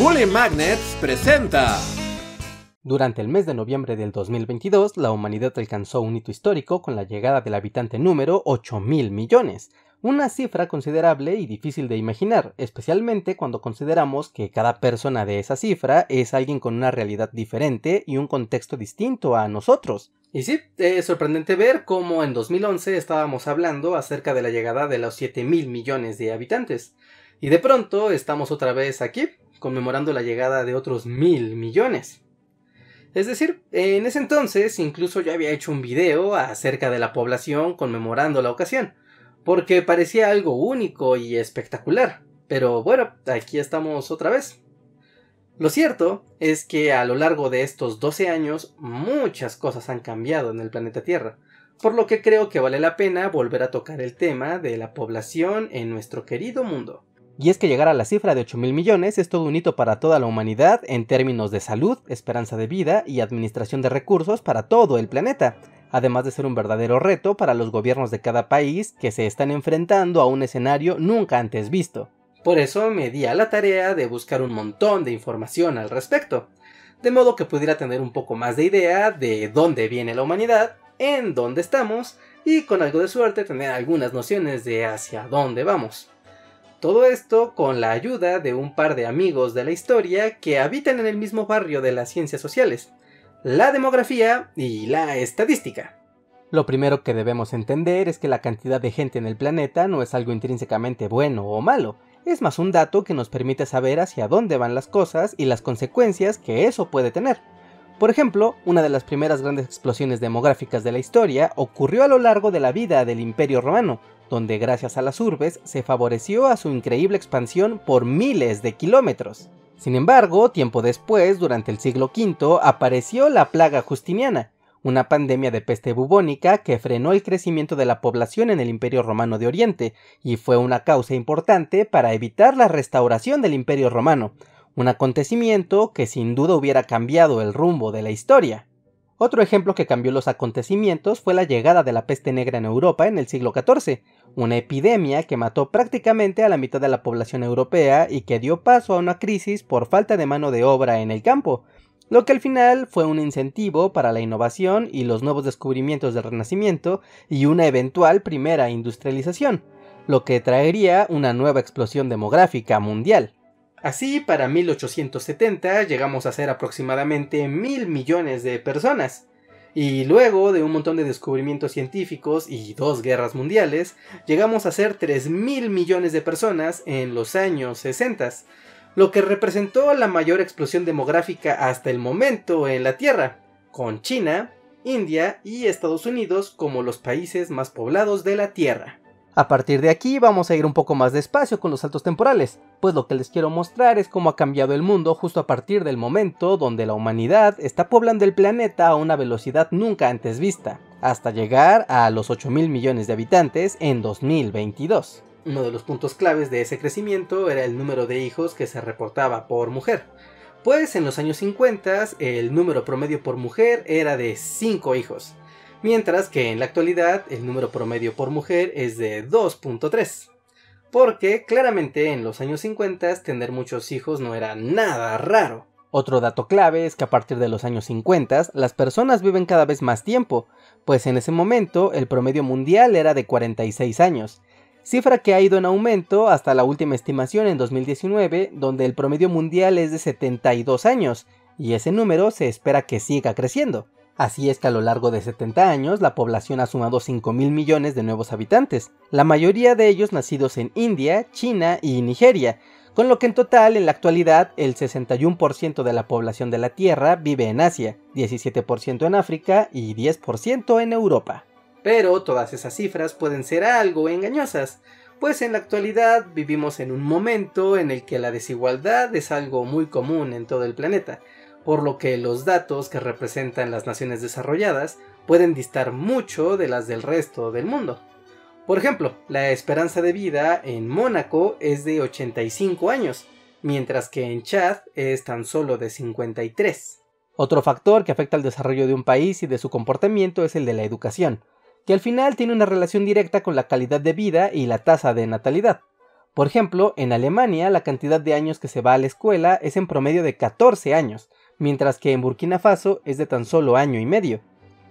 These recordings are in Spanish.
Bully Magnets presenta. Durante el mes de noviembre del 2022, la humanidad alcanzó un hito histórico con la llegada del habitante número 8 mil millones, una cifra considerable y difícil de imaginar, especialmente cuando consideramos que cada persona de esa cifra es alguien con una realidad diferente y un contexto distinto a nosotros. Y sí, es sorprendente ver cómo en 2011 estábamos hablando acerca de la llegada de los 7 mil millones de habitantes. Y de pronto estamos otra vez aquí, conmemorando la llegada de otros mil millones. Es decir, en ese entonces incluso yo había hecho un video acerca de la población conmemorando la ocasión porque parecía algo único y espectacular. Pero bueno, aquí estamos otra vez. Lo cierto es que a lo largo de estos 12 años muchas cosas han cambiado en el planeta Tierra, por lo que creo que vale la pena volver a tocar el tema de la población en nuestro querido mundo. Y es que llegar a la cifra de 8 mil millones es todo un hito para toda la humanidad en términos de salud, esperanza de vida y administración de recursos para todo el planeta además de ser un verdadero reto para los gobiernos de cada país que se están enfrentando a un escenario nunca antes visto. Por eso me di a la tarea de buscar un montón de información al respecto, de modo que pudiera tener un poco más de idea de dónde viene la humanidad, en dónde estamos y con algo de suerte tener algunas nociones de hacia dónde vamos. Todo esto con la ayuda de un par de amigos de la historia que habitan en el mismo barrio de las ciencias sociales, la demografía y la estadística. Lo primero que debemos entender es que la cantidad de gente en el planeta no es algo intrínsecamente bueno o malo, es más un dato que nos permite saber hacia dónde van las cosas y las consecuencias que eso puede tener. Por ejemplo, una de las primeras grandes explosiones demográficas de la historia ocurrió a lo largo de la vida del Imperio Romano, donde gracias a las urbes se favoreció a su increíble expansión por miles de kilómetros. Sin embargo, tiempo después, durante el siglo V, apareció la plaga justiniana, una pandemia de peste bubónica que frenó el crecimiento de la población en el Imperio Romano de Oriente, y fue una causa importante para evitar la restauración del Imperio Romano, un acontecimiento que sin duda hubiera cambiado el rumbo de la historia. Otro ejemplo que cambió los acontecimientos fue la llegada de la peste negra en Europa en el siglo XIV, una epidemia que mató prácticamente a la mitad de la población europea y que dio paso a una crisis por falta de mano de obra en el campo, lo que al final fue un incentivo para la innovación y los nuevos descubrimientos del Renacimiento y una eventual primera industrialización, lo que traería una nueva explosión demográfica mundial. Así, para 1870 llegamos a ser aproximadamente mil millones de personas. Y luego de un montón de descubrimientos científicos y dos guerras mundiales, llegamos a ser 3 mil millones de personas en los años 60, lo que representó la mayor explosión demográfica hasta el momento en la Tierra, con China, India y Estados Unidos como los países más poblados de la Tierra. A partir de aquí vamos a ir un poco más despacio con los saltos temporales, pues lo que les quiero mostrar es cómo ha cambiado el mundo justo a partir del momento donde la humanidad está poblando el planeta a una velocidad nunca antes vista, hasta llegar a los 8 mil millones de habitantes en 2022. Uno de los puntos claves de ese crecimiento era el número de hijos que se reportaba por mujer, pues en los años 50 el número promedio por mujer era de 5 hijos, mientras que en la actualidad el número promedio por mujer es de 2.3. Porque claramente en los años 50 tener muchos hijos no era nada raro. Otro dato clave es que a partir de los años 50 las personas viven cada vez más tiempo, pues en ese momento el promedio mundial era de 46 años, cifra que ha ido en aumento hasta la última estimación en 2019, donde el promedio mundial es de 72 años, y ese número se espera que siga creciendo. Así es que a lo largo de 70 años la población ha sumado 5 mil millones de nuevos habitantes, la mayoría de ellos nacidos en India, China y Nigeria, con lo que en total en la actualidad el 61% de la población de la Tierra vive en Asia, 17% en África y 10% en Europa. Pero todas esas cifras pueden ser algo engañosas, pues en la actualidad vivimos en un momento en el que la desigualdad es algo muy común en todo el planeta, por lo que los datos que representan las naciones desarrolladas pueden distar mucho de las del resto del mundo. Por ejemplo, la esperanza de vida en Mónaco es de 85 años, mientras que en Chad es tan solo de 53. Otro factor que afecta al desarrollo de un país y de su comportamiento es el de la educación, que al final tiene una relación directa con la calidad de vida y la tasa de natalidad Por ejemplo, en Alemania la cantidad de años que se va a la escuela es en promedio de 14 años, mientras que en Burkina Faso es de tan solo año y medio.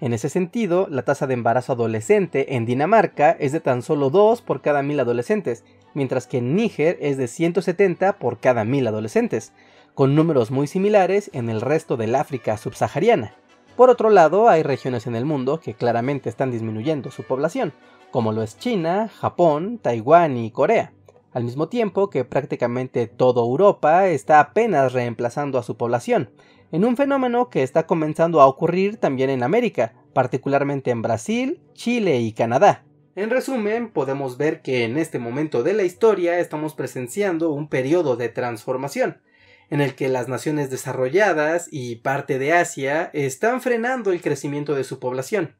En ese sentido, la tasa de embarazo adolescente en Dinamarca es de tan solo 2 por cada mil adolescentes, mientras que en Níger es de 170 por cada mil adolescentes, con números muy similares en el resto del África subsahariana. Por otro lado, hay regiones en el mundo que claramente están disminuyendo su población, como lo es China, Japón, Taiwán y Corea, al mismo tiempo que prácticamente toda Europa está apenas reemplazando a su población, en un fenómeno que está comenzando a ocurrir también en América, particularmente en Brasil, Chile y Canadá. En resumen, podemos ver que en este momento de la historia estamos presenciando un periodo de transformación, en el que las naciones desarrolladas y parte de Asia están frenando el crecimiento de su población,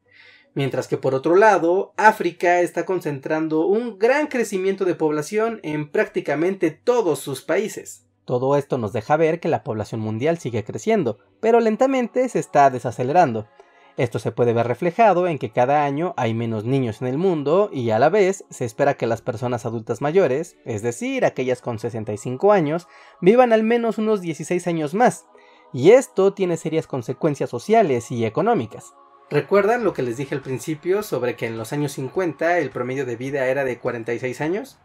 mientras que por otro lado, África está concentrando un gran crecimiento de población en prácticamente todos sus países. Todo esto nos deja ver que la población mundial sigue creciendo, pero lentamente se está desacelerando. Esto se puede ver reflejado en que cada año hay menos niños en el mundo y a la vez se espera que las personas adultas mayores, es decir, aquellas con 65 años, vivan al menos unos 16 años más. Y esto tiene serias consecuencias sociales y económicas. ¿Recuerdan lo que les dije al principio sobre que en los años 50 el promedio de vida era de 46 años?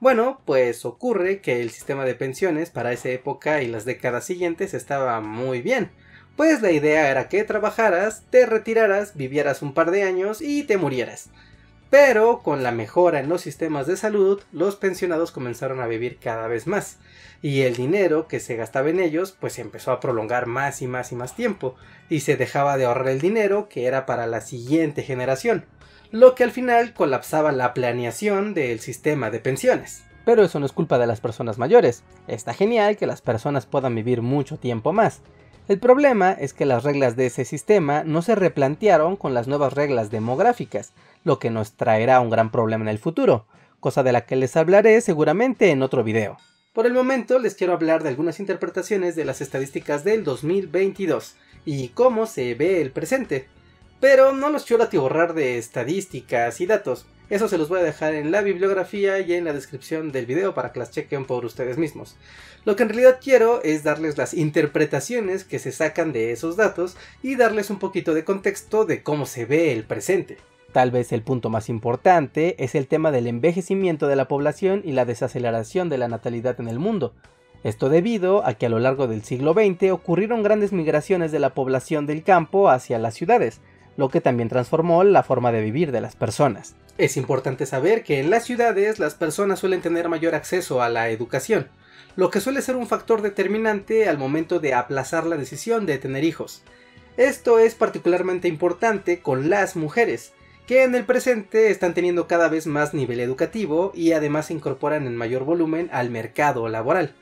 Bueno, pues ocurre que el sistema de pensiones para esa época y las décadas siguientes estaba muy bien pues la idea era que trabajaras, te retiraras, vivieras un par de años y te murieras. Pero con la mejora en los sistemas de salud, los pensionados comenzaron a vivir cada vez más, y el dinero que se gastaba en ellos pues empezó a prolongar más y más y más tiempo, y se dejaba de ahorrar el dinero que era para la siguiente generación, lo que al final colapsaba la planeación del sistema de pensiones. Pero eso no es culpa de las personas mayores, está genial que las personas puedan vivir mucho tiempo más, el problema es que las reglas de ese sistema no se replantearon con las nuevas reglas demográficas, lo que nos traerá un gran problema en el futuro, cosa de la que les hablaré seguramente en otro video. Por el momento les quiero hablar de algunas interpretaciones de las estadísticas del 2022 y cómo se ve el presente. Pero no los quiero atiborrar de estadísticas y datos, eso se los voy a dejar en la bibliografía y en la descripción del video para que las chequen por ustedes mismos. Lo que en realidad quiero es darles las interpretaciones que se sacan de esos datos y darles un poquito de contexto de cómo se ve el presente. Tal vez el punto más importante es el tema del envejecimiento de la población y la desaceleración de la natalidad en el mundo. Esto debido a que a lo largo del siglo XX ocurrieron grandes migraciones de la población del campo hacia las ciudades, lo que también transformó la forma de vivir de las personas. Es importante saber que en las ciudades las personas suelen tener mayor acceso a la educación, lo que suele ser un factor determinante al momento de aplazar la decisión de tener hijos. Esto es particularmente importante con las mujeres, que en el presente están teniendo cada vez más nivel educativo y además se incorporan en mayor volumen al mercado laboral.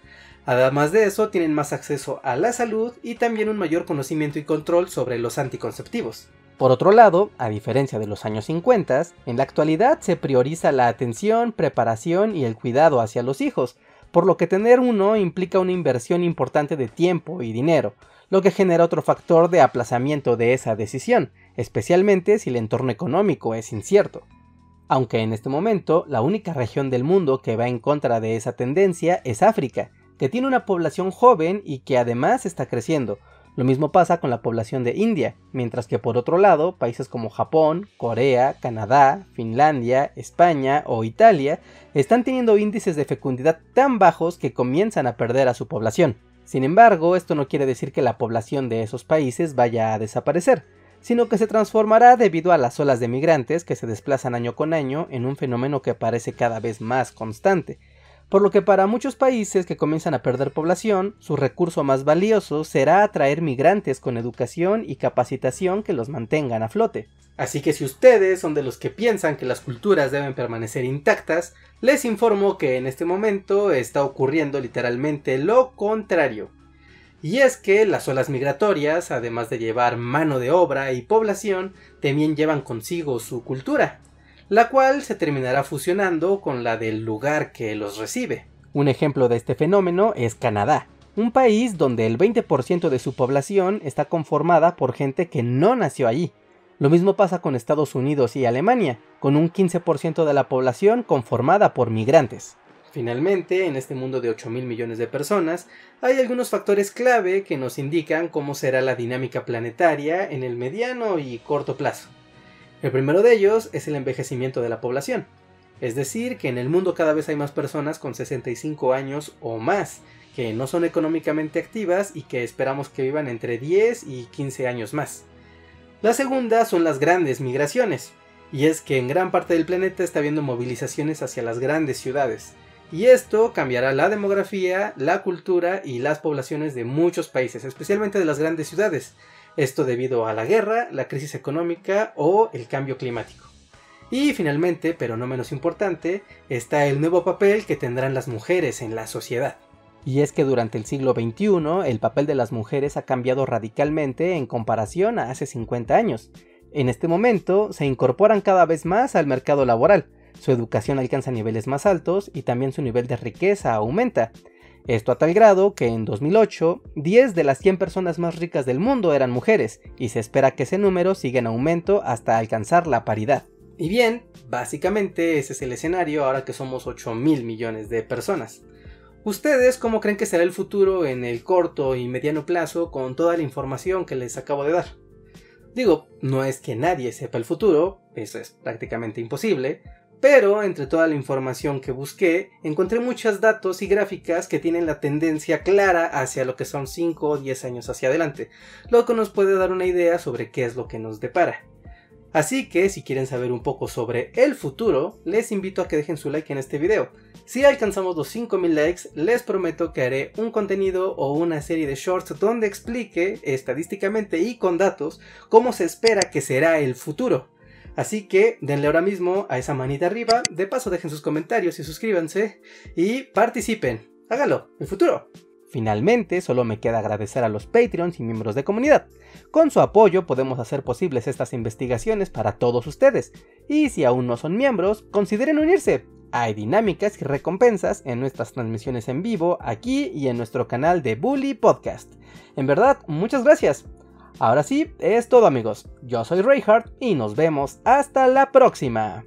Además de eso, tienen más acceso a la salud y también un mayor conocimiento y control sobre los anticonceptivos. Por otro lado, a diferencia de los años 50, en la actualidad se prioriza la atención, preparación y el cuidado hacia los hijos, por lo que tener uno implica una inversión importante de tiempo y dinero, lo que genera otro factor de aplazamiento de esa decisión, especialmente si el entorno económico es incierto. Aunque en este momento la única región del mundo que va en contra de esa tendencia es África, que tiene una población joven y que además está creciendo, lo mismo pasa con la población de India, mientras que por otro lado, países como Japón, Corea, Canadá, Finlandia, España o Italia están teniendo índices de fecundidad tan bajos que comienzan a perder a su población. Sin embargo, esto no quiere decir que la población de esos países vaya a desaparecer, sino que se transformará debido a las olas de migrantes que se desplazan año con año en un fenómeno que parece cada vez más constante, por lo que para muchos países que comienzan a perder población, su recurso más valioso será atraer migrantes con educación y capacitación que los mantengan a flote. Así que si ustedes son de los que piensan que las culturas deben permanecer intactas, les informo que en este momento está ocurriendo literalmente lo contrario. Y es que las olas migratorias, además de llevar mano de obra y población, también llevan consigo su cultura la cual se terminará fusionando con la del lugar que los recibe. Un ejemplo de este fenómeno es Canadá, un país donde el 20% de su población está conformada por gente que no nació allí. Lo mismo pasa con Estados Unidos y Alemania, con un 15% de la población conformada por migrantes. Finalmente, en este mundo de 8 mil millones de personas, hay algunos factores clave que nos indican cómo será la dinámica planetaria en el mediano y corto plazo. El primero de ellos es el envejecimiento de la población, es decir, que en el mundo cada vez hay más personas con 65 años o más, que no son económicamente activas y que esperamos que vivan entre 10 y 15 años más. La segunda son las grandes migraciones, y es que en gran parte del planeta está habiendo movilizaciones hacia las grandes ciudades, y esto cambiará la demografía, la cultura y las poblaciones de muchos países, especialmente de las grandes ciudades. Esto debido a la guerra, la crisis económica o el cambio climático. Y finalmente, pero no menos importante, está el nuevo papel que tendrán las mujeres en la sociedad. Y es que durante el siglo XXI el papel de las mujeres ha cambiado radicalmente en comparación a hace 50 años. En este momento se incorporan cada vez más al mercado laboral, su educación alcanza niveles más altos y también su nivel de riqueza aumenta. Esto a tal grado que en 2008, 10 de las 100 personas más ricas del mundo eran mujeres, y se espera que ese número siga en aumento hasta alcanzar la paridad. Y bien, básicamente ese es el escenario ahora que somos 8 mil millones de personas. ¿Ustedes cómo creen que será el futuro en el corto y mediano plazo con toda la información que les acabo de dar? Digo, no es que nadie sepa el futuro, eso es prácticamente imposible, pero entre toda la información que busqué, encontré muchos datos y gráficas que tienen la tendencia clara hacia lo que son 5 o 10 años hacia adelante, lo que nos puede dar una idea sobre qué es lo que nos depara. Así que si quieren saber un poco sobre el futuro, les invito a que dejen su like en este video. Si alcanzamos los 5000 likes, les prometo que haré un contenido o una serie de shorts donde explique estadísticamente y con datos cómo se espera que será el futuro. Así que denle ahora mismo a esa manita arriba, de paso dejen sus comentarios y suscríbanse y participen. Hágalo, el futuro. Finalmente, solo me queda agradecer a los Patreons y miembros de comunidad. Con su apoyo podemos hacer posibles estas investigaciones para todos ustedes. Y si aún no son miembros, consideren unirse. Hay dinámicas y recompensas en nuestras transmisiones en vivo aquí y en nuestro canal de Bully Podcast. En verdad, muchas gracias. Ahora sí, es todo amigos. Yo soy Reinhardt y nos vemos hasta la próxima.